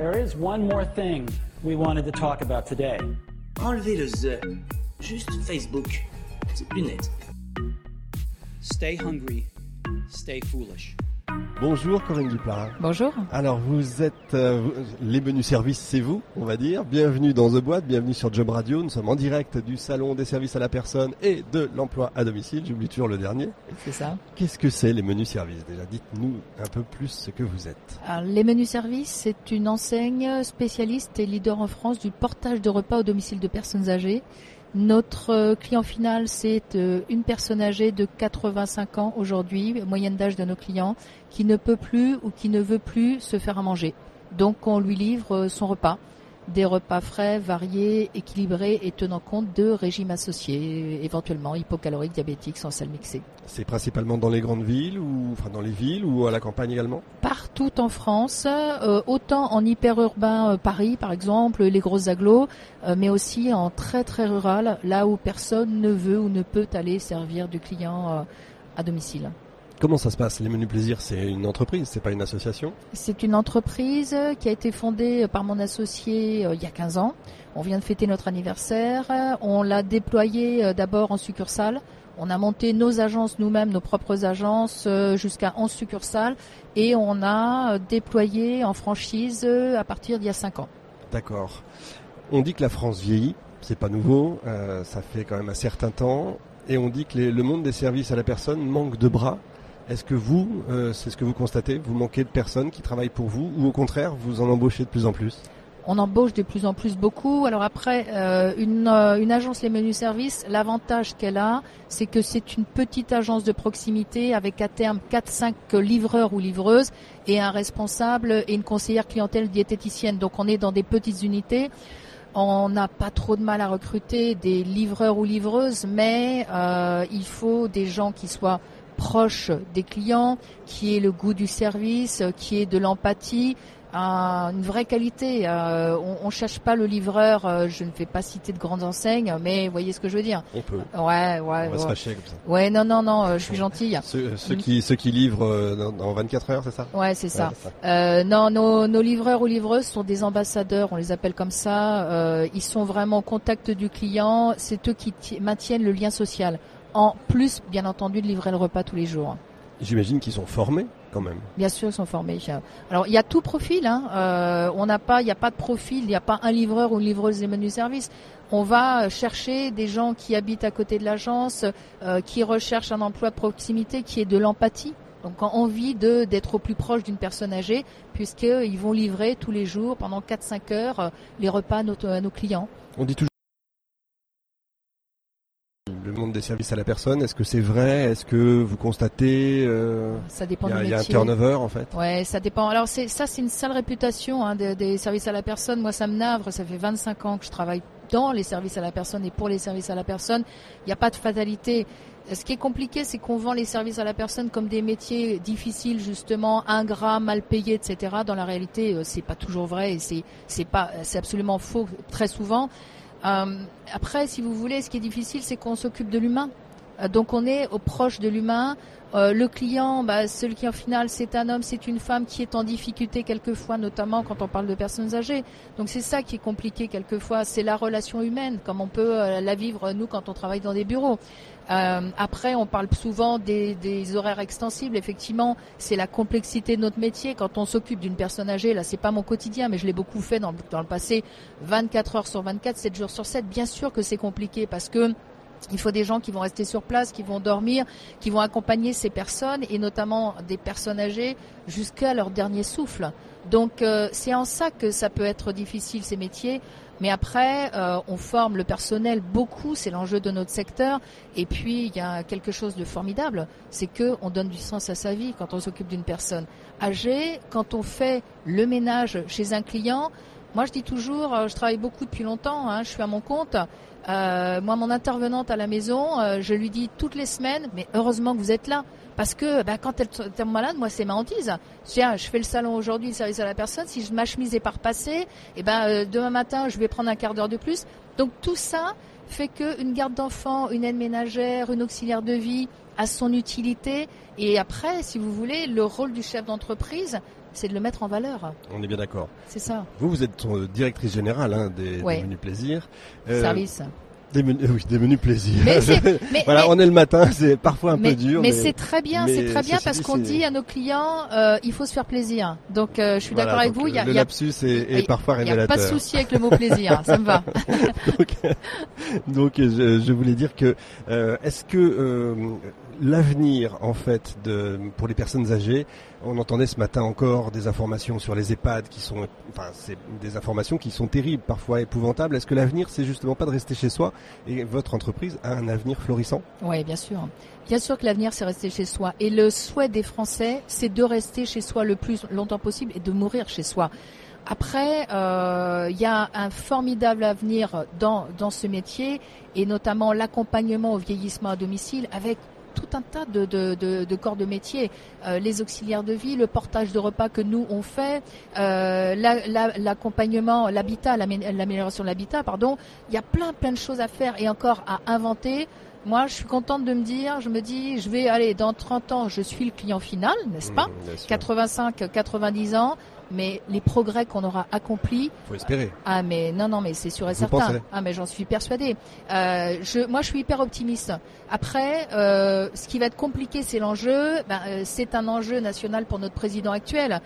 There is one more thing we wanted to talk about today. Enlevez le the. Juste Facebook. C'est plus net. Stay hungry, stay foolish. Bonjour Corinne Duplat. Bonjour. Alors vous êtes euh, les menus services, c'est vous, on va dire. Bienvenue dans The Boîte, bienvenue sur Job Radio. Nous sommes en direct du salon des services à la personne et de l'emploi à domicile. J'oublie toujours le dernier. C'est ça. Qu'est-ce que c'est les menus services Déjà, dites-nous un peu plus ce que vous êtes. Alors, les menus services, c'est une enseigne spécialiste et leader en France du portage de repas au domicile de personnes âgées. Notre euh, client final, c'est euh, une personne âgée de 85 ans aujourd'hui, moyenne d'âge de nos clients, qui ne peut plus ou qui ne veut plus se faire à manger. Donc on lui livre euh, son repas, des repas frais, variés, équilibrés et tenant compte de régimes associés, éventuellement hypocaloriques, diabétiques, sans sel mixé. C'est principalement dans les grandes villes ou enfin dans les villes ou à la campagne également? Partout en France, euh, autant en hyper-urbain euh, Paris par exemple, les grosses agglos, euh, mais aussi en très très rural, là où personne ne veut ou ne peut aller servir du client à domicile. Comment ça se passe Les menus plaisir, c'est une entreprise, c'est pas une association C'est une entreprise qui a été fondée par mon associé euh, il y a 15 ans. On vient de fêter notre anniversaire. On l'a déployé euh, d'abord en succursale. On a monté nos agences nous-mêmes, nos propres agences, euh, jusqu'à 11 succursales. Et on a euh, déployé en franchise euh, à partir d'il y a 5 ans. D'accord. On dit que la France vieillit, c'est pas nouveau, euh, ça fait quand même un certain temps, et on dit que les- le monde des services à la personne manque de bras. Est-ce que vous, euh, c'est ce que vous constatez, vous manquez de personnes qui travaillent pour vous, ou au contraire, vous en embauchez de plus en plus? On embauche de plus en plus beaucoup. Alors après, euh, une, euh, une agence Les Menus Services, l'avantage qu'elle a, c'est que c'est une petite agence de proximité avec à terme 4-5 livreurs ou livreuses et un responsable et une conseillère clientèle diététicienne. Donc on est dans des petites unités. On n'a pas trop de mal à recruter des livreurs ou livreuses, mais il faut des gens qui soient proches des clients, qui aient le goût du service, qui aient de l'empathie, un- une vraie qualité. Euh, on, on cherche pas le livreur. euh, je ne vais pas citer de grandes enseignes, mais vous voyez ce que je veux dire. On peut. Ouais, ouais, On va se fâcher comme ça. Ouais, non, non, non. euh, je suis gentille. Ceux, ceux qui, ceux qui livrent dans, dans 24 heures, c'est ça? Ouais, c'est ça. Ouais, c'est ça. Euh, non, nos, nos livreurs ou livreuses sont des ambassadeurs, on les appelle comme ça. Euh, ils sont vraiment au contact du client. C'est eux qui ti- maintiennent le lien social. En plus, bien entendu, de livrer le repas tous les jours. J'imagine qu'ils sont formés quand même. Bien sûr, ils sont formés. Alors, il y a tout profil. Hein. Euh, on n'a pas, il n'y a pas de profil. Il n'y a pas un livreur ou une livreuse des menus services. On va chercher des gens qui habitent à côté de l'agence, euh, qui recherchent un emploi de proximité, qui est de l'empathie. Donc, en envie de d'être au plus proche d'une personne âgée, puisqu'ils vont livrer tous les jours, pendant 4-5 heures, euh, les repas à nos, à nos clients. On dit toujours des services à la personne. Est-ce que c'est vrai? Est-ce que vous constatez euh, Ça dépend il y a, du il y a un métier. turnover en fait? Ouais, ça dépend. Alors c'est ça, c'est une sale réputation hein, des, des services à la personne. Moi, ça me navre. Ça fait 25 ans que je travaille dans les services à la personne et pour les services à la personne. Il n'y a pas de fatalité. Ce qui est compliqué, c'est qu'on vend les services à la personne comme des métiers difficiles, justement, ingrats, mal payés, etc. Dans la réalité, euh, c'est pas toujours vrai et c'est c'est pas, c'est absolument faux très souvent. Euh, après, si vous voulez, ce qui est difficile, c'est qu'on s'occupe de l'humain. Euh, Donc on est au proche de l'humain. Euh, le client, bah, celui qui en final, c'est un homme, c'est une femme qui est en difficulté quelquefois, notamment quand on parle de personnes âgées. Donc c'est ça qui est compliqué quelquefois, c'est la relation humaine, comme on peut euh, la vivre nous quand on travaille dans des bureaux. Après, on parle souvent des, horaires extensibles. Effectivement, c'est la complexité de notre métier. Quand on s'occupe d'une personne âgée, là, c'est pas mon quotidien, mais je l'ai beaucoup fait dans le passé, 24 heures sur 24, 7 jours sur 7. Bien sûr que c'est compliqué parce que il faut des gens qui vont rester sur place, qui vont dormir, qui vont accompagner ces personnes et notamment des personnes âgées jusqu'à leur dernier souffle. Donc euh, c'est en ça que ça peut être difficile ces métiers. Mais après, euh, on forme le personnel beaucoup, c'est l'enjeu de notre secteur. Et puis il y a quelque chose de formidable, c'est que on donne du sens à sa vie quand on s'occupe d'une personne âgée, quand on fait le ménage chez un client. Moi, je dis toujours, euh, je travaille beaucoup depuis longtemps, hein, je suis à mon compte. Euh, moi, mon intervenante à la maison, euh, je lui dis toutes les semaines, mais heureusement que vous êtes là. Parce que bah, quand elle tombe malade, moi, c'est ma hantise. Tiens, je fais le salon aujourd'hui, le service à la personne. Si ma chemise est pas repassée, et ben, demain matin, je vais prendre un quart d'heure de plus. Donc tout ça fait qu'une garde d'enfant, une aide ménagère, une auxiliaire de vie a son utilité. Et après, si vous voulez, le rôle du chef d'entreprise, c'est de le mettre en valeur. On est bien d'accord. C'est ça. Vous, vous êtes euh, directrice générale hein, des, menus plaisirs. Euh, Service. Des menus, oui, des menus plaisirs. Mais c'est- mais- voilà, mais- on est le matin, c'est parfois un peu dur. mais c'est très bien, c'est très bien parce qu'on dit à nos clients, euh, il faut se faire plaisir. Donc euh, je suis Voilà, d'accord avec vous. Il y a, le y a- lapsus est, parfois il y a pas de souci avec le mot plaisir, ça me va. donc, donc, je, je voulais dire que euh, est-ce que euh, l'avenir en fait de pour les personnes âgées, on entendait ce matin encore des informations sur les EHPAD qui sont, enfin, c'est des informations qui sont terribles, parfois épouvantables. Est-ce que l'avenir, c'est justement pas de rester chez soi et votre entreprise a un avenir florissant? Oui, bien sûr. Bien sûr que l'avenir, c'est rester chez soi. Et le souhait des Français, c'est de rester chez soi le plus longtemps possible et de mourir chez soi. Après, euh, il y a un formidable avenir dans, dans ce métier et notamment l'accompagnement au vieillissement à domicile avec tout un tas de, de, de, de corps de métier, Euh, les auxiliaires de vie, le portage de repas que nous on fait, euh, la- la- l'accompagnement, l'habitat, l'amé- l'amélioration de l'habitat, pardon. Il y a plein plein de choses à faire et encore à inventer. Moi, je suis contente de me dire, je me dis, je vais aller dans 30 ans, je suis le client final, n'est-ce pas Mmh, sûr. 85, 90 ans, mais les progrès qu'on aura accomplis, Faut espérer. ah mais non non mais c'est sûr et Vous certain. pensez Ah mais j'en suis persuadée. Euh, je, moi je suis hyper optimiste. Après, euh, ce qui va être compliqué, c'est l'enjeu. Ben, euh, c'est un enjeu national pour notre président actuel.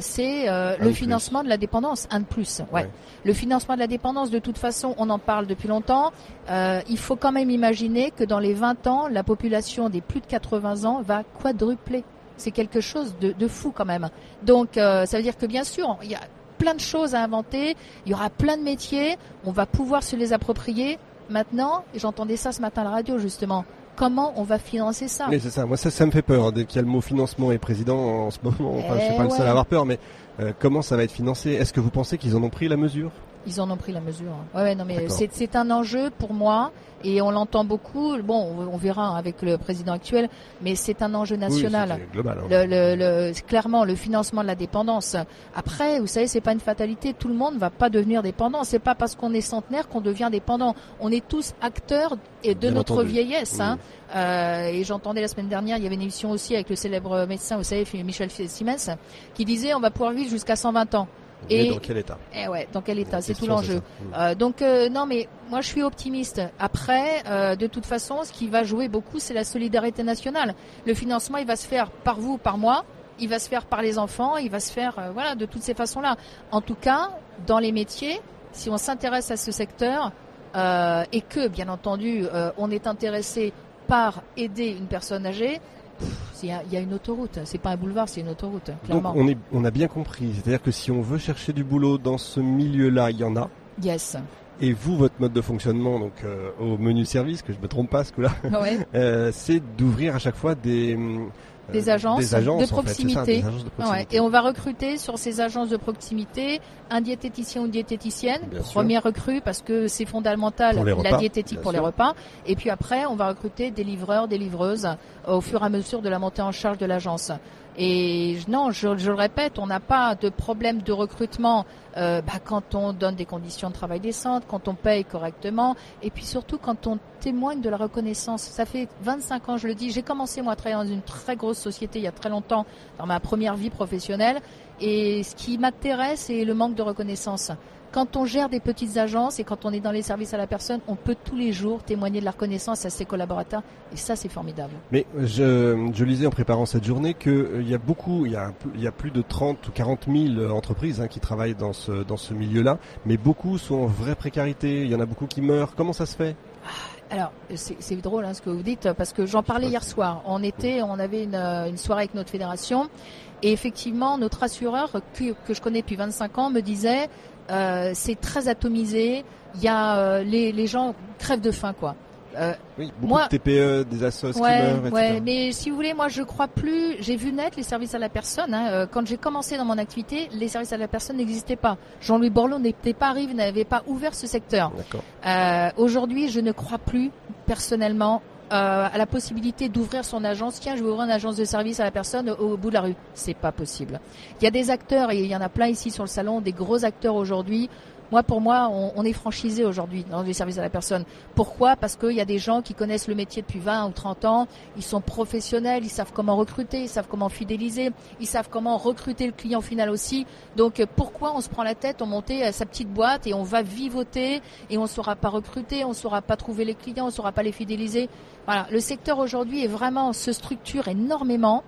C'est Un le financement de la dépendance, un de plus. Ouais. Ouais. Le financement de la dépendance, de toute façon, on en parle depuis longtemps. Il faut quand même imaginer que dans les 20 ans, la population des plus de 80 ans va quadrupler. C'est quelque chose de, de fou quand même. Donc, euh, ça veut dire que bien sûr, il y a plein de choses à inventer, il y aura plein de métiers, on va pouvoir se les approprier. Maintenant, et j'entendais ça ce matin à la radio justement, comment on va financer ça Oui, c'est ça. Moi, ça, ça me fait peur. hein, Dès qu'il y a le mot financement et président en ce moment, enfin, je suis Eh pas le seul à avoir peur, mais euh, comment ça va être financé? Est-ce que vous pensez qu'ils en ont pris la mesure? Ils en ont pris la mesure. Ouais, ouais, non, mais c'est, un enjeu pour moi et on l'entend beaucoup. Bon, on, on verra avec le président actuel, mais c'est un enjeu national. Oui, c'était global. hein. le, le, le- c'est clairement le financement de la dépendance. Après, vous savez, c'est pas une fatalité. Tout le monde ne va pas devenir dépendant. C'est pas parce qu'on est centenaire qu'on devient dépendant. On est tous acteurs et de Bien notre entendu. vieillesse. Hein. Euh, et j'entendais la semaine dernière, il y avait une émission aussi avec le célèbre médecin, vous savez, Michel Siemens, qui disait on va pouvoir vivre jusqu'à 120 ans. Et- dans quel état Eh ouais, dans quel état C'est tout l'enjeu. Euh, donc euh, non, mais moi je suis optimiste. Après, euh, de toute façon, ce qui va jouer beaucoup, c'est la solidarité nationale. Le financement, il va se faire par vous, par moi. Il va se faire par les enfants. Il va se faire, voilà, de toutes ces façons-là. En tout cas, dans les métiers, si on s'intéresse à ce secteur et que, bien entendu, on est intéressé par aider une personne âgée, il y, a- il y a une autoroute. C'est pas un boulevard, c'est une autoroute, Donc clairement. on, est, on a bien compris. C'est-à-dire que si on veut chercher du boulot dans ce milieu-là, il y en a. Yes. Et vous, votre mode de fonctionnement, donc euh, au menu service, que je me trompe pas ce coup-là, Ouais. euh, c'est d'ouvrir à chaque fois des hum, Des agences des agences, de en fait, c'est ça, proximité. des agences de Ouais, proximité. et on va recruter sur ces agences de proximité un diététicien ou une diététicienne, Bien sûr. première recrue parce que c'est fondamental la repas, diététique pour les sûr. repas. Et puis après, on va recruter des livreurs, des livreuses euh, au fur et à mesure de la montée en charge de l'agence. Et non, je, je le répète, on n'a pas de problème de recrutement euh, bah, quand on donne des conditions de travail décentes, quand on paye correctement, et puis surtout quand on témoigne de la reconnaissance. Ça fait 25 ans, je le dis, j'ai commencé moi à travailler dans une très grosse société il y a très longtemps, dans ma première vie professionnelle, et ce qui m'intéresse, c'est le manque de reconnaissance. Quand on gère des petites agences et quand on est dans les services à la personne, on peut tous les jours témoigner de la reconnaissance à ses collaborateurs, et ça c'est formidable. Mais je, je lisais en préparant cette journée qu'il y a beaucoup, il y a, un peu- il y a plus de 30 ou 40 000 entreprises hein, qui travaillent dans ce, dans ce milieu-là, mais beaucoup sont en vraie précarité, il y en a beaucoup qui meurent. Comment ça se fait? Alors, c'est drôle hein, ce que vous dites, parce que j'en parlais hier soir. On était, on avait une, euh, une soirée avec notre fédération, et effectivement, notre assureur, que, que je connais depuis 25 ans, me disait, euh, c'est très atomisé, il y a euh, les, les gens crèvent de faim, quoi. Euh, Oui, beaucoup Moi- de TPE, des assos qui Ouais, meurent, etc. ouais, mais si vous voulez, moi je crois plus. J'ai vu naître les services à la personne. hein. Quand j'ai commencé dans mon activité, les services à la personne n'existaient pas. Jean-Louis Borloo n'était pas arrivé, n'avait pas ouvert ce secteur. Aujourd'hui, je ne crois plus personnellement euh, à la possibilité d'ouvrir son agence. Tiens, je vais ouvrir une agence de service à la personne au, bout de la rue. C'est pas possible. Il y a des acteurs et il y en a plein ici sur le salon, des gros acteurs aujourd'hui. Moi, pour moi, on, est franchisé aujourd'hui dans les services à la personne. Pourquoi? Parce qu'il y a des gens qui connaissent le métier depuis 20 ou 30 ans, ils sont professionnels, ils savent comment recruter, ils savent comment fidéliser, ils savent comment recruter le client final aussi. Donc, pourquoi on se prend la tête, on monte euh, sa petite boîte et on va vivoter et on ne saura pas recruter, on ne saura pas trouver les clients, on ne saura pas les fidéliser? Voilà, le secteur aujourd'hui est vraiment se structure énormément.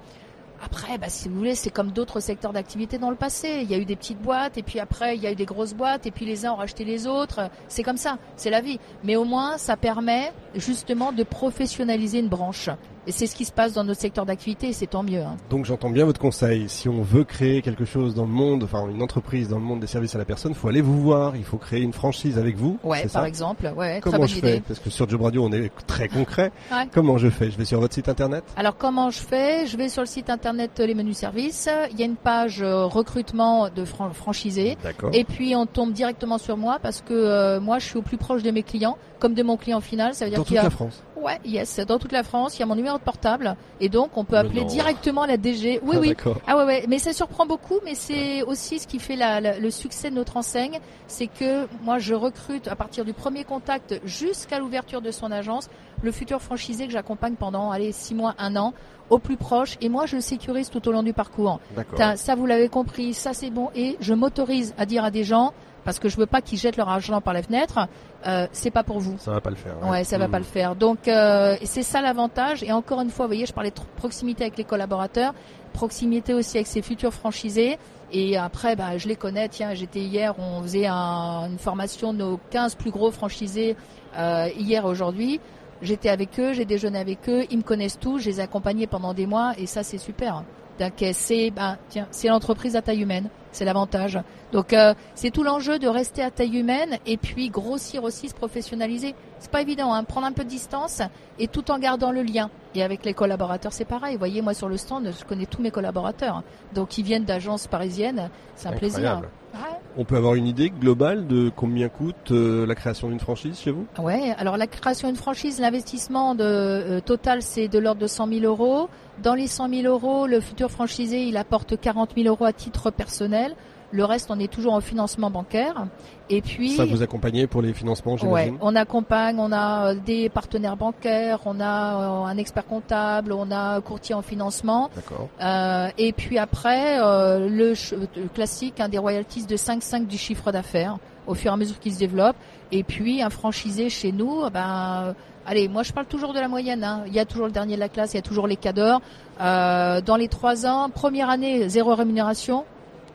Après, bah, si vous voulez, c'est comme d'autres secteurs d'activité dans le passé. Il y a eu des petites boîtes, et puis après, il y a eu des grosses boîtes, et puis les uns ont racheté les autres. C'est comme ça, c'est la vie. Mais au moins, ça permet justement de professionnaliser une branche. Et c'est ce qui se passe dans notre secteur d'activité, et c'est tant mieux. hein. Donc j'entends bien votre conseil. Si on veut créer quelque chose dans le monde, enfin une entreprise dans le monde des services à la personne, il faut aller vous voir. Il faut créer une franchise avec vous. Ouais, par ça exemple. Ouais, très Comment bonne je idée. fais? Parce que sur Job Radio, on est très concret. Ouais. Comment je fais? Je vais sur votre site internet? Alors comment je fais? Je vais sur le site internet euh, les menus services. Il y a une page euh, recrutement de fran- franchisés. D'accord. Et puis on tombe directement sur moi parce que euh, moi je suis au plus proche de mes clients, comme de mon client final. Ça veut dire Dans toute a la France. Ouais, yes, dans toute la France, il y a mon numéro de portable. Et donc on peut appeler directement la DG. Oui, Ah, oui. Ah ouais, ouais, mais ça surprend beaucoup, mais c'est aussi ce qui fait la- la- le succès de notre enseigne, c'est que moi je recrute à partir du premier contact jusqu'à l'ouverture de son agence le futur franchisé que j'accompagne pendant allez six mois, un an, au plus proche, et moi je le sécurise tout au long du parcours. Ça, vous l'avez compris, ça c'est bon, et je m'autorise à dire à des gens parce que je veux pas qu'ils jettent leur argent par la fenêtre, euh, c'est pas pour vous. Ça va pas le faire. Ouais, ça va Hmm. pas le faire. Donc euh, c'est ça l'avantage. Et encore une fois, vous voyez, je parlais de proximité avec les collaborateurs, proximité aussi avec ses futurs franchisés. Et après, bah, je les connais. Tiens, j'étais hier, on faisait un- une formation de nos 15 plus gros franchisés euh, hier et aujourd'hui. J'étais avec eux, j'ai déjeuné avec eux, ils me connaissent tous, je les ai accompagnés pendant des mois et ça c'est super. Donc euh, c'est ben, tiens, c'est l'entreprise à taille humaine, c'est l'avantage. Donc euh, c'est tout l'enjeu de rester à taille humaine et puis grossir aussi, se professionnaliser. C'est pas évident, hein, prendre un peu de distance et tout en gardant le lien. Et avec les collaborateurs, c'est pareil. Vous voyez, moi sur le stand, je connais tous mes collaborateurs. Donc ils viennent d'agences parisiennes, c'est un plaisir. On peut avoir une idée globale de combien coûte euh, la création d'une franchise chez vous? Ouais, alors la création d'une franchise, l'investissement euh, total, c'est de l'ordre de 100 000 euros. Dans les 100 000 euros, le futur franchisé, il apporte 40 000 euros à titre personnel. Le reste, on est toujours en financement bancaire. Et puis, Ça vous accompagnez pour les financements, ouais, j'imagine? on accompagne, on a euh, des partenaires bancaires, on a euh, un expert comptable, on a un courtier en financement. D'accord. Euh, et puis après, euh, le, classique, hein, des royalties de 5,5 du chiffre d'affaires au fur et à mesure qu'il se développe. Et puis un franchisé chez nous, ben, euh, allez, moi je parle toujours de la moyenne. hein. Il y a toujours le dernier de la classe, il y a toujours les cadors. Euh, dans les trois ans, première année, zéro rémunération,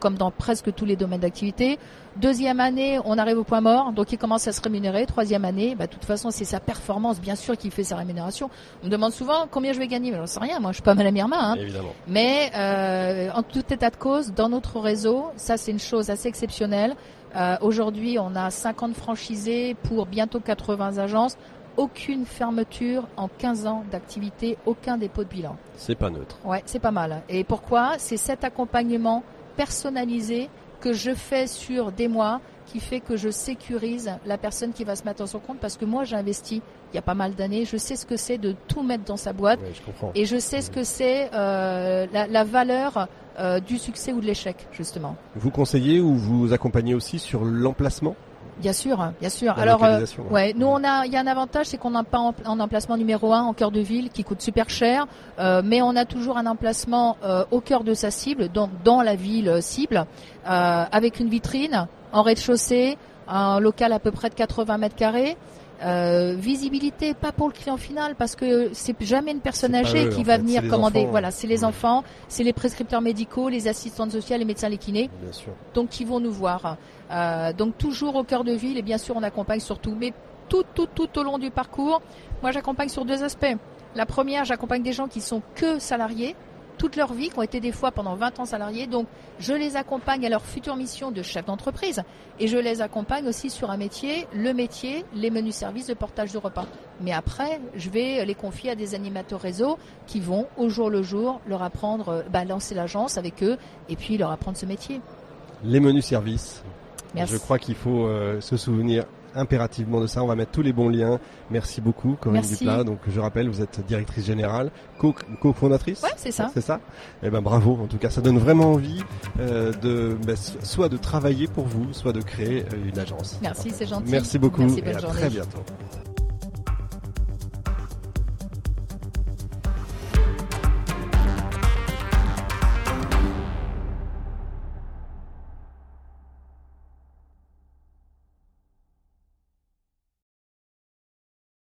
comme dans presque tous les domaines d'activité. Deuxième année, on arrive au point mort, donc il commence à se rémunérer. Troisième année, bah, de toute façon, c'est sa performance, bien sûr, qui fait sa rémunération. On me demande souvent combien je vais gagner, mais j'en sais rien. Moi, je suis pas mal à Mirma. Hein. Évidemment. Mais euh, en tout état de cause, dans notre réseau, ça c'est une chose assez exceptionnelle. Euh, Aujourd'hui, on a 50 franchisés pour bientôt 80 agences. Aucune fermeture en 15 ans d'activité, aucun dépôt de bilan. C'est pas neutre. Ouais, c'est pas mal. Et pourquoi? C'est cet accompagnement personnalisé que je fais sur des mois qui fait que je sécurise la personne qui va se mettre à son compte parce que moi j'ai investi il y a pas mal d'années, je sais ce que c'est de tout mettre dans sa boîte je et je sais ce que c'est euh, la, la valeur euh, du succès ou de l'échec, justement. Vous conseillez ou vous accompagnez aussi sur l'emplacement? Bien sûr, bien sûr. La Alors, euh, ouais. nous on a, il y a un avantage, c'est qu'on n'a pas en, en emplacement numéro un en cœur de ville qui coûte super cher, euh, mais on a toujours un emplacement euh, au cœur de sa cible, donc dans la ville cible, euh, avec une vitrine en rez-de-chaussée, un local à peu près de 80 mètres carrés. Euh, visibilité pas pour le client final parce que c'est jamais une personne âgée eux, qui va fait, venir commander. enfants. Voilà, c'est les enfants, c'est les prescripteurs médicaux, les assistantes sociales, les médecins, les kinés Bien sûr. donc qui vont nous voir. Euh, donc toujours au cœur de ville et bien sûr on accompagne surtout, mais tout tout tout au long du parcours. Moi j'accompagne sur deux aspects. La première, j'accompagne des gens qui sont que salariés toute leur vie, qui ont été des fois pendant 20 ans salariés. Donc je les accompagne à leur future mission de chef d'entreprise et je les accompagne aussi sur un métier, le métier, les menus services de portage de repas. Mais après, je vais les confier à des animateurs réseau qui vont au jour le jour leur apprendre, euh, bah, lancer l'agence avec eux et puis leur apprendre ce métier. Les menus services. Merci. Je crois qu'il faut euh, se souvenir impérativement de ça. On va mettre tous les bons liens. Merci beaucoup, Corinne Merci. Duplat. Donc, je rappelle, vous êtes directrice générale, co- co-fondatrice. Ouais, c'est ça. C'est ça. Eh ben bravo. En tout cas, ça donne vraiment envie euh, de ben, so- soit de travailler pour vous, soit de créer euh, une agence. Merci, c'est gentil. Merci beaucoup Merci, et bonne à journée. très bientôt.